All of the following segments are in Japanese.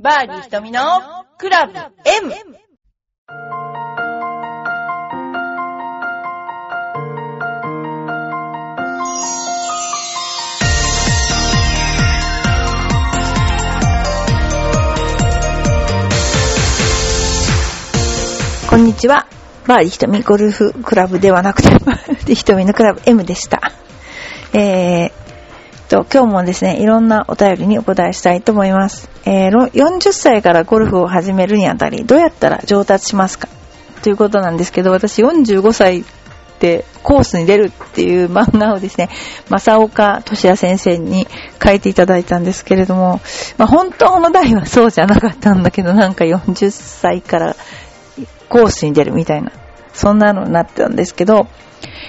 バーディー瞳のクラブ M! こんにちは。バーディひとみゴルフクラブではなくて、バーディひとみのクラブ M でした。えー、と、今日もですね、いろんなお便りにお答えしたいと思います。えー、40歳からゴルフを始めるにあたり、どうやったら上達しますかということなんですけど、私45歳でコースに出るっていう漫画をですね、正岡俊也先生に書いていただいたんですけれども、まあ、本当の題はそうじゃなかったんだけど、なんか40歳からコースに出るみたいな、そんなのになってたんですけど、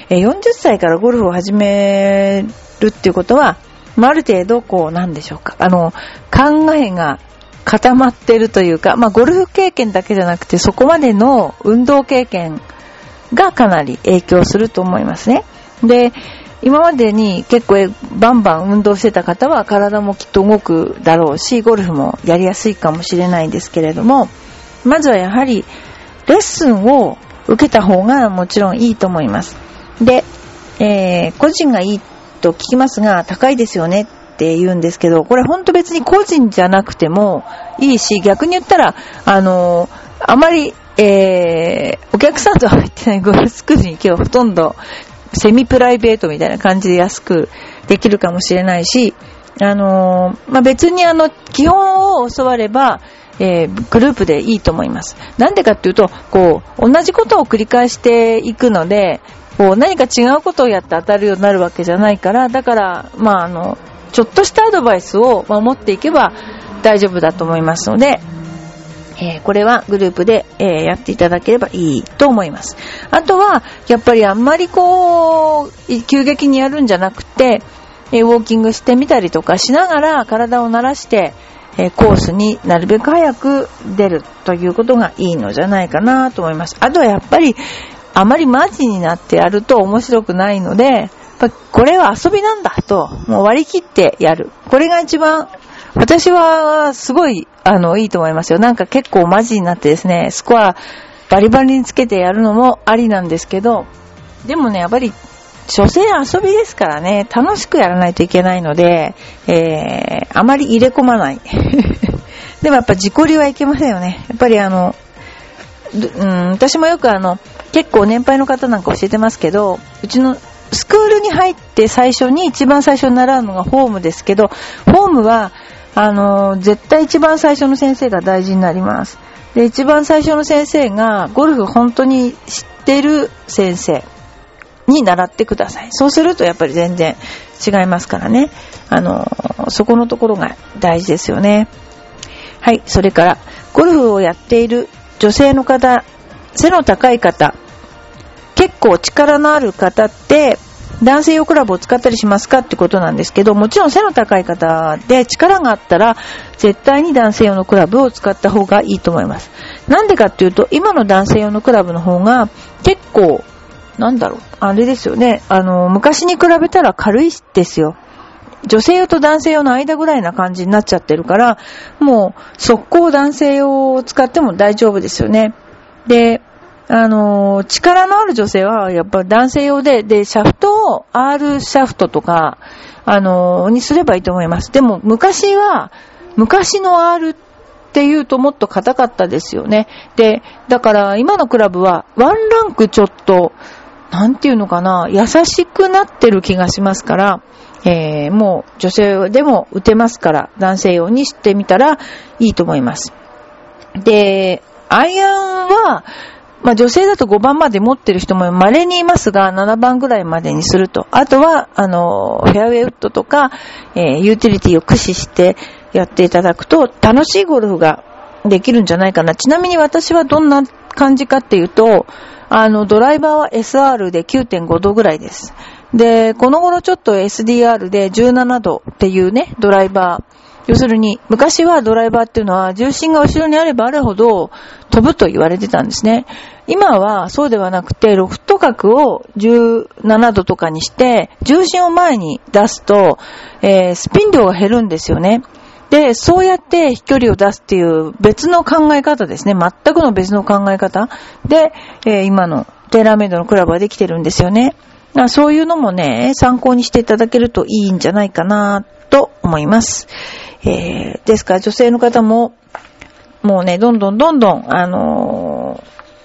40歳からゴルフを始めるっていうことは、まあ、ある程度、こう、なんでしょうか、あの、考えが固まってるというか、まあ、ゴルフ経験だけじゃなくて、そこまでの運動経験がかなり影響すると思いますね。で、今までに結構バンバン運動してた方は体もきっと動くだろうし、ゴルフもやりやすいかもしれないんですけれども、まずはやはりレッスンを受けた方がもちろんいいと思います。で、えー個人がいいと聞きますが、高いですよねって言うんですけど、これほんと別に個人じゃなくてもいいし、逆に言ったら、あのあまり、えーお客さんとは入ってないゴルフスクールに行けばほとんどセミプライベートみたいな感じで安くできるかもしれないし、あのーまあ、別にあの、基本を教われば、えーグループでいいと思います。なんでかっていうと、こう、同じことを繰り返していくので、こう、何か違うことをやって当たるようになるわけじゃないから、だから、まあ、あの、ちょっとしたアドバイスを守っていけば大丈夫だと思いますので、えーこれはグループで、えーやっていただければいいと思います。あとは、やっぱりあんまりこう、急激にやるんじゃなくて、えーウォーキングしてみたりとかしながら体を慣らして、えコースになるべく早く出るということがいいのじゃないかなと思います。あとはやっぱり、あまりマジになってやると面白くないので、やっぱこれは遊びなんだと、もう割り切ってやる。これが一番私は、すごい、あの、いいと思いますよ。なんか結構マジになってですね、スコアバリバリにつけてやるのもありなんですけど、でもね、やっぱり、所詮遊びですからね、楽しくやらないといけないので、えー、あまり入れ込まない。でもやっぱ自己流はいけませんよね。やっぱりあの、うん、私もよくあの、結構年配の方なんか教えてますけど、うちのスクールに入って最初に、一番最初に習うのがフォームですけど、フォームは、あの、絶対一番最初の先生が大事になります。で、一番最初の先生が、ゴルフ本当に知ってる先生に習ってください。そうするとやっぱり全然違いますからね。あの、そこのところが大事ですよね。はい、それから、ゴルフをやっている女性の方、背の高い方、結構力のある方って、男性用クラブを使ったりしますかってことなんですけど、もちろん背の高い方で力があったら、絶対に男性用のクラブを使った方がいいと思います。なんでかっていうと、今の男性用のクラブの方が、結構、なんだろう、あれですよね、あの、昔に比べたら軽いですよ。女性用と男性用の間ぐらいな感じになっちゃってるから、もう、速攻男性用を使っても大丈夫ですよね。で、あの力のある女性は、やっぱ男性用で、で、シャフトを R シャフトとか、あのにすればいいと思います。でも、昔は、昔の R っていうともっと硬かったですよね。で、だから、今のクラブは、ワンランクちょっと、なんていうのかな、優しくなってる気がしますから、えー、もう女性でも打てますから、男性用にしてみたらいいと思います。で、アイアンは、まあ女性だと5番まで持ってる人も稀にいますが、7番ぐらいまでにすると。あとは、あの、フェアウェイウッドとか、えーユーティリティを駆使してやっていただくと、楽しいゴルフができるんじゃないかな。ちなみに私はどんな感じかっていうと、あの、ドライバーは SR で9.5度ぐらいです。で、この頃ちょっと SDR で17度っていうね、ドライバー。要するに、昔はドライバーっていうのは重心が後ろにあればあるほど飛ぶと言われてたんですね。今はそうではなくて、ロフト角を17度とかにして、重心を前に出すと、えースピン量が減るんですよね。で、そうやって飛距離を出すっていう別の考え方ですね。全くの別の考え方で、えー、今のテーラーメイドのクラブはできてるんですよね。そういうのもね、参考にしていただけるといいんじゃないかなと思います。えー、ですから女性の方も、もうね、どんどんどんどん、あの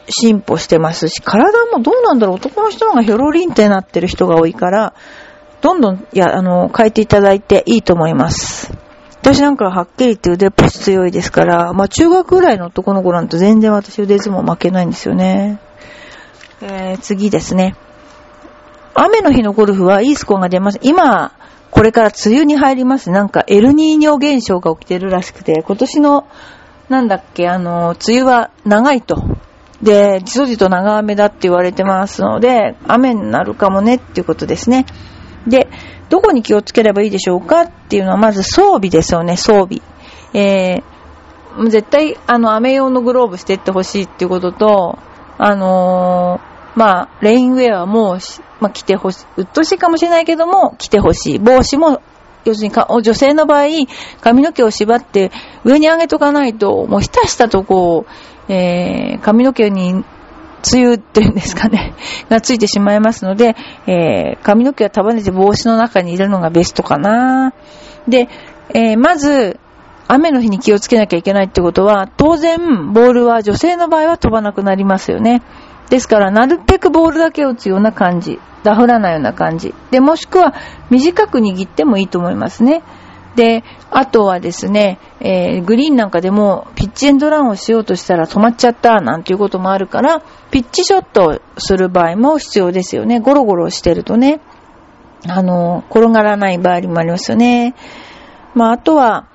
ー、進歩してますし、体もどうなんだろう男の人の方がヒョロリンってなってる人が多いから、どんどん、いや、あのー、変えていただいていいと思います。私なんかはっきり言って腕っぷし強いですから、まあ中学ぐらいの男の子なんて全然私腕相撲負けないんですよね。えー、次ですね。雨の日のゴルフはいいスコアが出ます。今、これから梅雨に入ります。なんかエルニーニョ現象が起きてるらしくて、今年の、なんだっけ、あの、梅雨は長いと。で、じとじと長雨だって言われてますので、雨になるかもねっていうことですね。で、どこに気をつければいいでしょうかっていうのは、まず装備ですよね、装備。えー、絶対、あの、雨用のグローブしてってほしいっていうことと、あのー、まあ、レインウェアも、まあ、着てほしい。うっとしいかもしれないけども、着てほしい。帽子も、要するにか、女性の場合、髪の毛を縛って上に上げとかないと、もうひたしたとこう、えー、髪の毛に梅雨っていうんですかね、がついてしまいますので、えー、髪の毛は束ねて帽子の中に入れるのがベストかな。で、えー、まず、雨の日に気をつけなきゃいけないってことは、当然、ボールは女性の場合は飛ばなくなりますよね。ですから、なるべくボールだけ打つような感じ。ダフらないような感じ。で、もしくは、短く握ってもいいと思いますね。で、あとはですね、えー、グリーンなんかでもピッチエンドランをしようとしたら止まっちゃったなんていうこともあるから、ピッチショットをする場合も必要ですよね。ゴロゴロしてるとね、あの、転がらない場合もありますよね。まあ、あとは、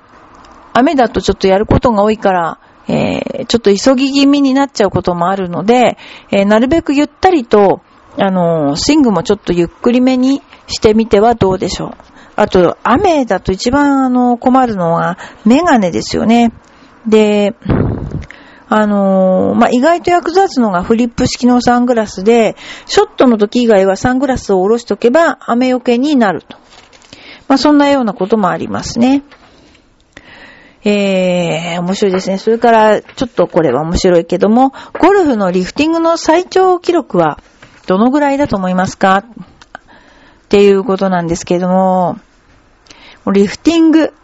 雨だとちょっとやることが多いから、えー、ちょっと急ぎ気味になっちゃうこともあるので、えー、なるべくゆったりと、あの、スイングもちょっとゆっくりめにしてみてはどうでしょう。あと、雨だと一番あの困るのはメガネですよね。で、あのー、まあ、意外と役立つのがフリップ式のサングラスで、ショットの時以外はサングラスを下ろしとけば雨よけになると。まあ、そんなようなこともありますね。えー、面白いですね。それから、ちょっとこれは面白いけども、ゴルフのリフティングの最長記録はどのぐらいだと思いますか？っていうことなんですけども、リフティング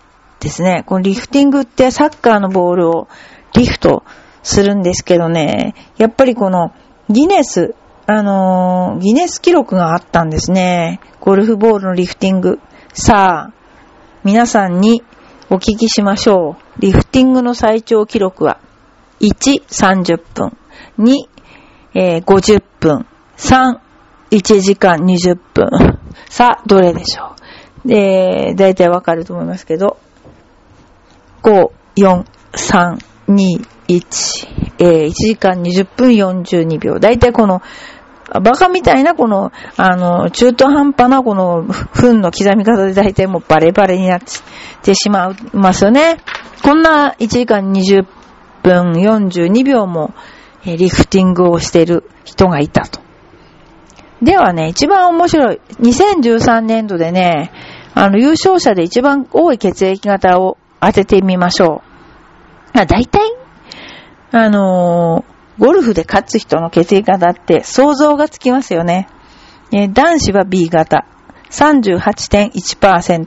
ですね。このリフティングってサッカーのボールをリフトするんですけどね、やっぱりこのギネス、あのー、ギネス記録があったんですね。ゴルフボールのリフティング。さあ、皆さんにお聞きしましょう。リフティングの最長記録は、1、30分。2、えー、50分。3、1時間20分。さあ、どれでしょうで、だいたいわかると思いますけど、5、4、3、2、1、えー、1時間20分42秒。だいたいこの、バカみたいなこの、あの、中途半端なこの、分の刻み方でだいたいもうバレバレになってしまいますよね。こんな1時間20分42秒も、え、リフティングをしている人がいたと。ではね、一番面白い。2013年度でね、あの、優勝者で一番多い血液型を当ててみましょう。あ、大体、あのー、ゴルフで勝つ人の血液型って想像がつきますよね。え男子は B 型38.1%。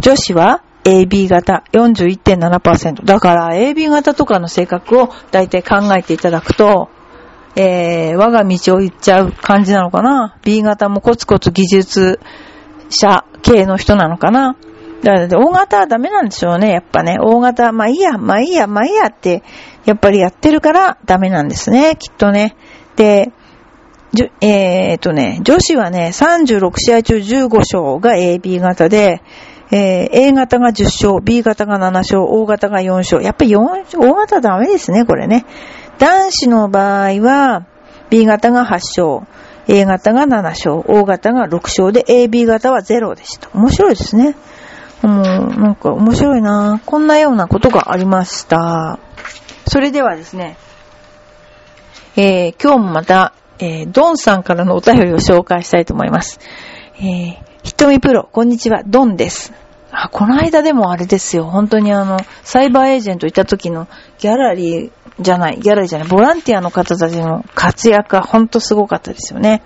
女子は AB 型41.7%。だから AB 型とかの性格を大体考えていただくと、えー、我が道を行っちゃう感じなのかな ?B 型もコツコツ技術者系の人なのかなだから、大型はダメなんでしょうね、やっぱね。大型、まあいいや、まあいいや、まあいいやって、やっぱりやってるからダメなんですね、きっとね。で、えー、っとね、女子はね、36試合中15勝が AB 型で、えー、A 型が10勝、B 型が7勝、O 型が4勝。やっぱり4、O 型ダメですね、これね。男子の場合は、B 型が8勝、A 型が7勝、O 型が6勝で AB 型は0でした。面白いですね。もう、なんか面白いなこんなようなことがありました。それではですね、えー、今日もまた、えー、ドンさんからのお便りを紹介したいと思います。えー、ひとみプロ、こんにちは、ドンです。あ、この間でもあれですよ。本当にあの、サイバーエージェント行った時のギャラリーじゃない、ギャラリーじゃない、ボランティアの方たちの活躍が本当すごかったですよね。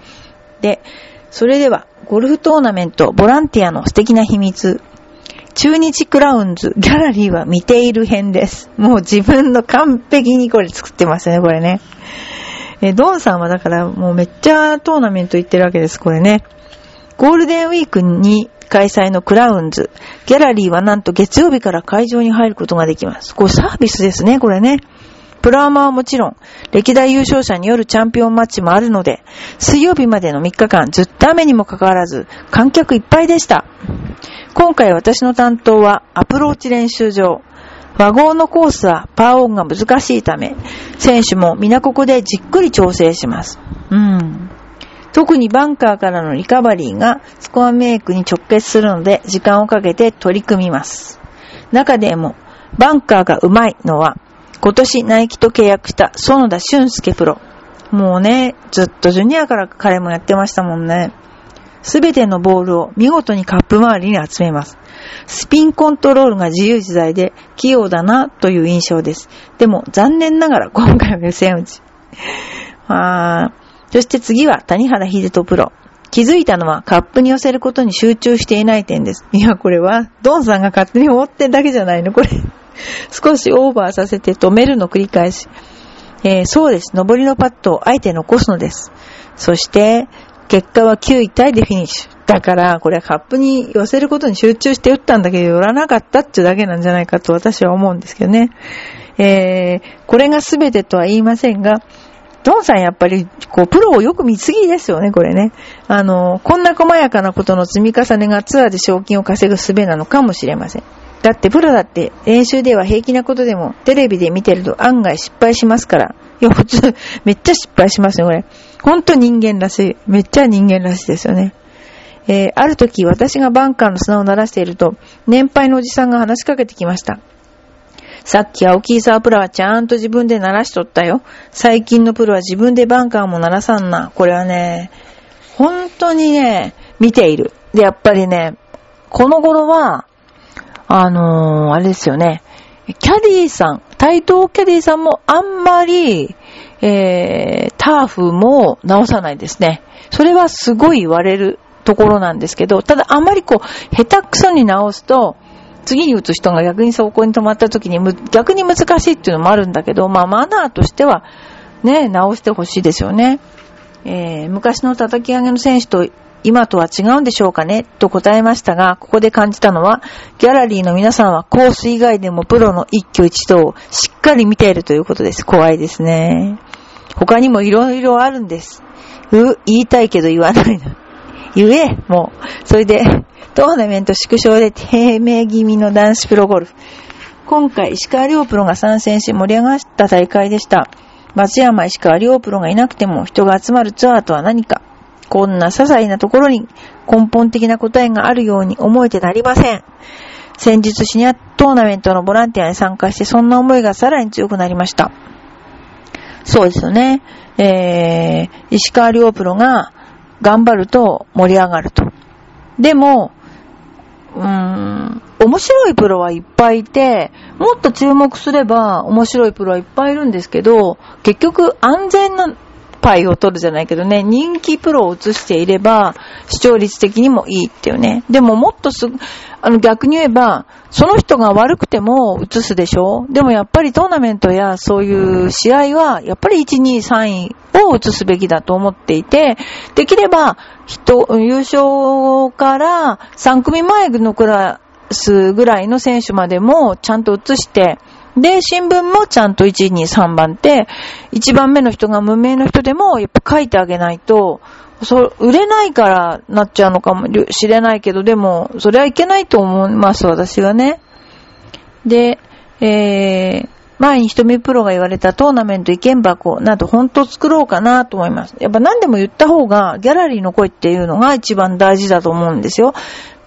で、それでは、ゴルフトーナメント、ボランティアの素敵な秘密。中日クラウンズ、ギャラリーは見ている編です。もう自分の完璧にこれ作ってますね、これね。え、ドンさんはだからもうめっちゃトーナメント行ってるわけです、これね。ゴールデンウィークに開催のクラウンズ。ギャラリーはなんと月曜日から会場に入ることができます。これサービスですね、これね。プロアマはもちろん、歴代優勝者によるチャンピオンマッチもあるので、水曜日までの3日間ずっと雨にもかかわらず、観客いっぱいでした。今回私の担当はアプローチ練習場。和合のコースはパーオンが難しいため、選手も皆ここでじっくり調整します。うん。特にバンカーからのリカバリーがスコアメイクに直結するので時間をかけて取り組みます。中でもバンカーがうまいのは今年ナイキと契約した園田俊介プロ。もうね、ずっとジュニアから彼もやってましたもんね。すべてのボールを見事にカップ周りに集めます。スピンコントロールが自由自在で器用だなという印象です。でも残念ながら今回は予選打ち。あそして次は谷原秀人プロ。気づいたのはカップに寄せることに集中していない点です。いや、これは、ドンさんが勝手に思ってるだけじゃないの？これ。少しオーバーさせて止めるの繰り返し。えー、そうです。上りのパットをあえて残すのです。そして、結果は9位タイでフィニッシュ。だから、これはカップに寄せることに集中して打ったんだけど、寄らなかったっていうだけなんじゃないかと私は思うんですけどね。えー、これが全てとは言いませんが、ドンさんやっぱり、こう、プロをよく見すぎですよね、これね。あの、こんな細やかなことの積み重ねがツアーで賞金を稼ぐ術なのかもしれません。だってプロだって練習では平気なことでもテレビで見てると案外失敗しますから。いや、普通、めっちゃ失敗しますね、これ。ほんと人間らしい。めっちゃ人間らしいですよね。えー、ある時私がバンカーの砂を鳴らしていると、年配のおじさんが話しかけてきました。さっき青木沢プロはちゃんと自分で鳴らしとったよ。最近のプロは自分でバンカーも鳴らさんな。これはね、本当にね、見ている。で、やっぱりね、この頃は、あのー、あれですよね、キャディーさん、対等キャディーさんもあんまり、えー、ターフも直さないですね。それはすごい言われるところなんですけど、ただあんまりこう、下手くそに直すと、次に打つ人が逆にそこに止まった時に逆に難しいっていうのもあるんだけど、まあマナーとしてはね、直してほしいですよね。えー、昔の叩き上げの選手と今とは違うんでしょうかね？と答えましたが、ここで感じたのは、ギャラリーの皆さんはコース以外でもプロの一挙一動をしっかり見ているということです。怖いですね。他にも色々あるんです。う、言いたいけど言わないの。言え、もう。それで、トーナメント縮小で低迷気味の男子プロゴルフ。今回、石川遼プロが参戦し盛り上がった大会でした。松山石川遼プロがいなくても人が集まるツアーとは何か。こんな些細なところに根本的な答えがあるように思えてなりません。先日シニアトーナメントのボランティアに参加してそんな思いがさらに強くなりました。そうですよね。えー、石川遼プロが頑張ると盛り上がると。でも、うーん、面白いプロはいっぱいいて、もっと注目すれば面白いプロはいっぱいいるんですけど、結局安全なパイを取るじゃないけどね、人気プロを映していれば、視聴率的にもいいっていうね。でももっとす、あの逆に言えば、その人が悪くても映すでしょ？でもやっぱりトーナメントやそういう試合は、やっぱり1、2、3位を映すべきだと思っていて、できれば、人、優勝から3組前のクラスぐらいの選手までもちゃんと映して、で、新聞もちゃんと1、2、3番って、1番目の人が無名の人でも、やっぱ書いてあげないと、そ売れないからなっちゃうのかもしれないけど、でも、それはいけないと思います、私はね。で、えー、前に瞳プロが言われたトーナメント意見箱など本当作ろうかなと思います。やっぱ何でも言った方がギャラリーの声っていうのが一番大事だと思うんですよ。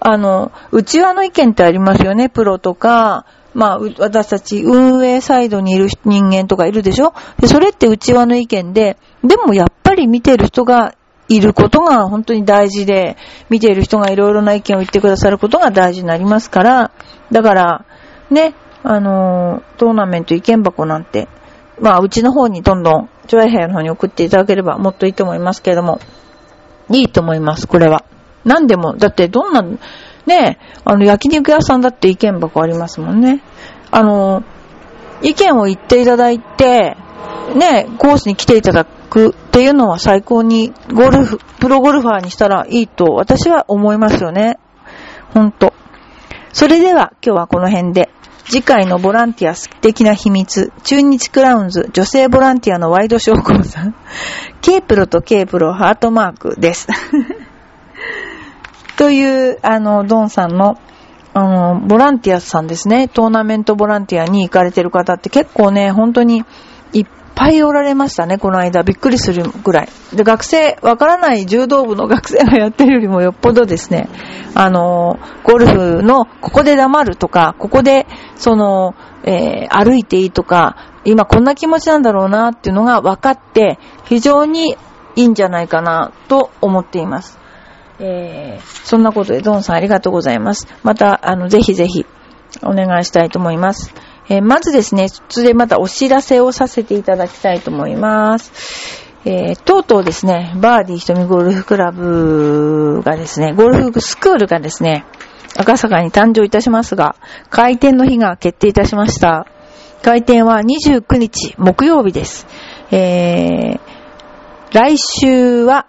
あの、内輪の意見ってありますよね。プロとか、まあ、私たち運営サイドにいる人間とかいるでしょ？で、それって内輪の意見で、でもやっぱり見てる人がいることが本当に大事で、見ている人がいろいろな意見を言ってくださることが大事になりますから、だから、ね、あの、トーナメント意見箱なんて、まあ、うちの方にどんどん、ジョイヘアの方に送っていただければもっといいと思いますけれども、いいと思います、これは。何でも、だってどんな、ね、あの、焼肉屋さんだって意見箱ありますもんね。あの、意見を言っていただいて、ね、コースに来ていただくっていうのは最高にゴルフ、プロゴルファーにしたらいいと私は思いますよね。ほんと。それでは今日はこの辺で次回のボランティア素敵な秘密、中日クラウンズ女性ボランティアのワイドショー講座、K プロと K プロハートマークです。という、あの、ドンさんの、あの、ボランティアさんですね。トーナメントボランティアに行かれてる方って結構ね、本当にいっぱいおられましたね、この間。びっくりするぐらい。で、学生、わからない柔道部の学生がやってるよりもよっぽどですね、あの、ゴルフの、ここで黙るとか、ここで、その、えー、歩いていいとか、今こんな気持ちなんだろうなっていうのが分かって、非常にいいんじゃないかなと思っています。えー、そんなことで、ドンさんありがとうございます。また、あの、ぜひぜひ、お願いしたいと思います。えー、まずですね、そこでまたお知らせをさせていただきたいと思います。えー、とうとうですね、バーディー瞳ゴルフクラブがですね、ゴルフスクールがですね、赤坂に誕生いたしますが、開店の日が決定いたしました。開店は29日木曜日です。えー、来週は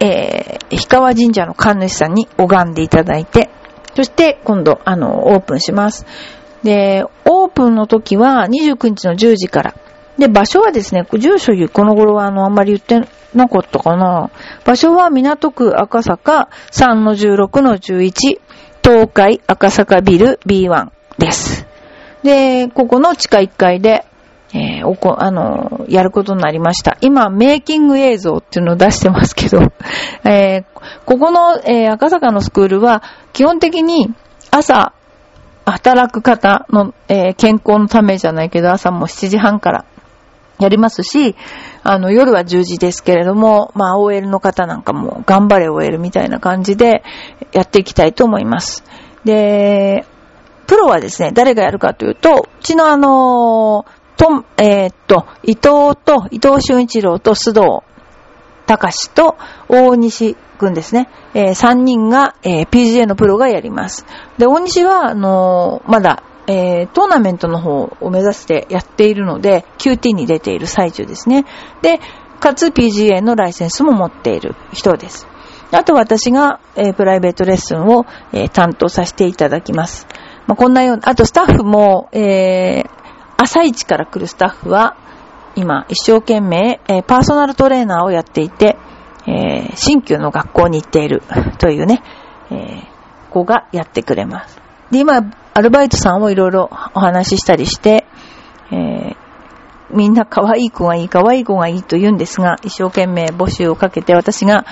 えー、氷川神社の神主さんに拝んでいただいて、そして今度、あの、オープンします。で、オープンの時は29日の10時から。で、場所はですね、住所この頃はあの、あんまり言ってなかったかな。場所は港区赤坂3-16-11東海赤坂ビル B1 です。で、ここの地下1階でえー、おこ、あの、やることになりました。今、メイキング映像っていうのを出してますけど、えー、ここの、えー、赤坂のスクールは、基本的に朝、働く方の、え、健康のためじゃないけど、朝も7時半からやりますし、あの、夜は10時ですけれども、まあ、OL の方なんかも頑張れ OL みたいな感じでやっていきたいと思います。で、プロはですね、誰がやるかというと、うちのあのーと、えー、っと、伊藤と、伊藤俊一郎と須藤隆と大西くんですね。えー、3人が、えー、PGA のプロがやります。で、大西は、あのー、まだ、えー、トーナメントの方を目指してやっているので、QT に出ている最中ですね。で、かつ PGA のライセンスも持っている人です。あと私が、えー、プライベートレッスンを、えー、担当させていただきます。まあ、こんなような、あとスタッフも、えー、朝一から来るスタッフは、今、一生懸命、えー、パーソナルトレーナーをやっていて、えー、新旧の学校に行っているというね、えー、子がやってくれます。で、今、アルバイトさんをいろいろお話ししたりして、え、みんな可愛い子がいい、可愛い子がいいと言うんですが、一生懸命募集をかけて私が、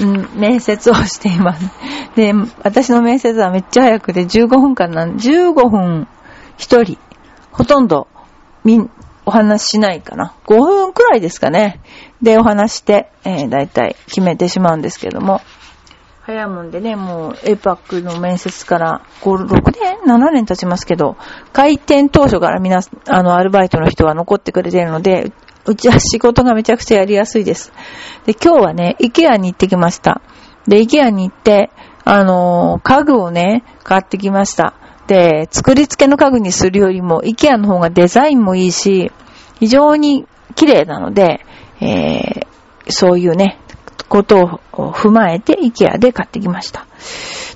うん、面接をしています。で、私の面接はめっちゃ早くて15分間なん、15分1人ほとんど、みん、お話ししないかな。5分くらいですかね。で、お話して、えー、だいたい決めてしまうんですけども。早いもんでね、もう、エパックの面接から5、6年 ?7 年経ちますけど、開店当初から皆、あの、アルバイトの人は残ってくれているので、うちは仕事がめちゃくちゃやりやすいです。で、今日はね、イケアに行ってきました。で、イケアに行って、あのー、家具をね、買ってきました。で、作り付けの家具にするよりも、イケアの方がデザインもいいし、非常に綺麗なので、えー、そういうね、ことを踏まえて、イケアで買ってきました。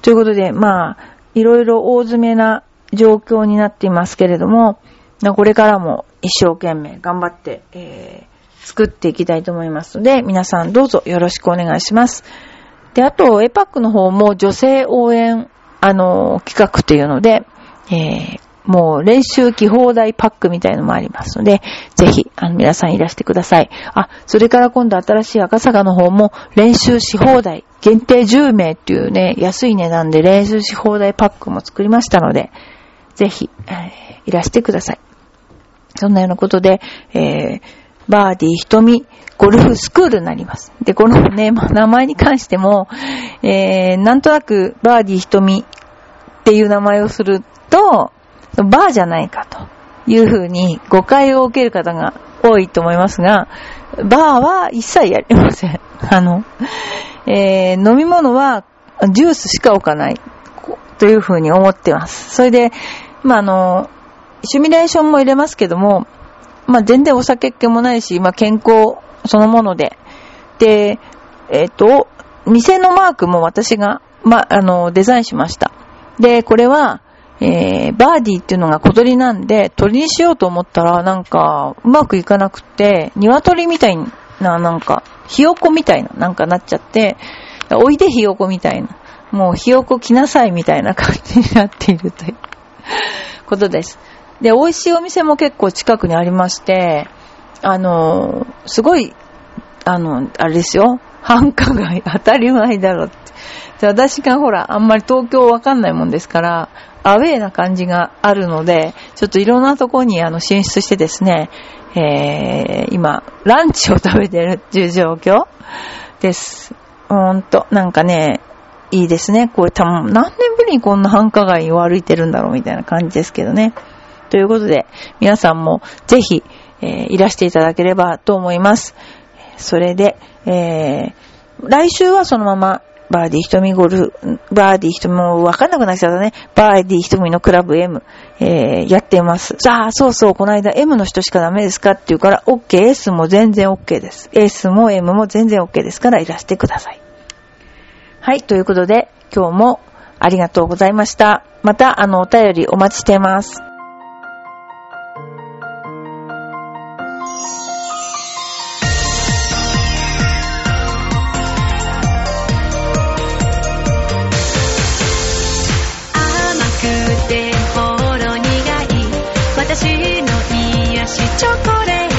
ということで、まあ、いろいろ大詰めな状況になっていますけれども、これからも一生懸命頑張って、えー、作っていきたいと思いますので、皆さんどうぞよろしくお願いします。で、あと、エパックの方も女性応援あの、企画というので、えー、もう練習着放題パックみたいのもありますので、ぜひ、あの、皆さんいらしてください。あ、それから今度新しい赤坂の方も練習し放題、限定10名っていうね、安い値段で練習し放題パックも作りましたので、ぜひ、えー、いらしてください。そんなようなことで、えー、バーディー瞳ゴルフスクールになります。で、このね、まあ、名前に関しても、えー、なんとなくバーディー瞳っていう名前をすると、バーじゃないかというふうに誤解を受ける方が多いと思いますが、バーは一切やりません。あの、えー、飲み物はジュースしか置かないというふうに思ってます。それで、まあ、あの、シミュレーションも入れますけども、まあ、全然お酒っ気もないし、まあ、健康そのもので。で、えっ、ー、と、店のマークも私が、まあ、の、デザインしました。で、これは、えー、バーディーっていうのが小鳥なんで、鳥にしようと思ったら、なんか、うまくいかなくて、鶏みたいな、なんか、ひよこみたいな、なんかなっちゃって、おいでひよこみたいな。もうひよこ来なさいみたいな感じになっているということです。で、美味しいお店も結構近くにありまして、あの、すごい、あの、あれですよ。繁華街、当たり前だろって。で私がほら、あんまり東京わかんないもんですから、アウェーな感じがあるので、ちょっといろんなとこにあの進出してですね、えー、今、ランチを食べてるっていう状況です。ほんと、なんかね、いいですね。これ多分何年ぶりにこんな繁華街を歩いてるんだろうみたいな感じですけどね。ということで、皆さんもぜひ、えー、いらしていただければと思います。それで、えー、来週はそのままバーディー瞳ゴルフ、バーディー瞳もわかんなくなっちゃったね。バーディー瞳のクラブ M、えー、やってます。さあ、そうそう、この間 M の人しかダメですかって言うから、OK、S も全然 OK です。S も M も全然 OK ですから、いらしてください。はい、ということで、今日もありがとうございました。また、あの、お便りお待ちしてます。私の癒しチョコレート